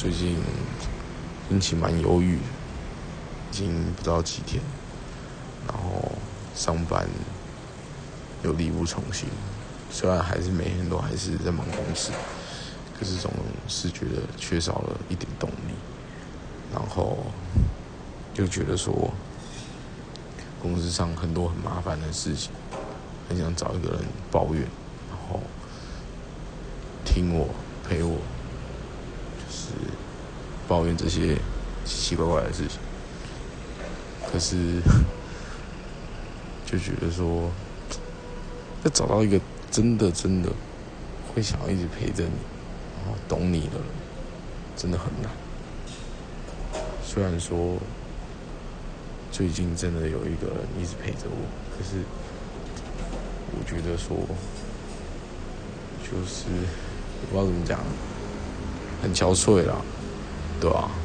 最近心情蛮忧郁，已经不知道几天，然后上班又力不从心，虽然还是每天都还是在忙公司，可是总是觉得缺少了一点动力，然后就觉得说公司上很多很麻烦的事情，很想找一个人抱怨，然后听我陪我。抱怨这些奇奇怪怪的事情，可是就觉得说，要找到一个真的真的会想要一直陪着你，然后懂你的人，真的很难。虽然说最近真的有一个人一直陪着我，可是我觉得说，就是我不知道怎么讲。很憔悴啦，对吧？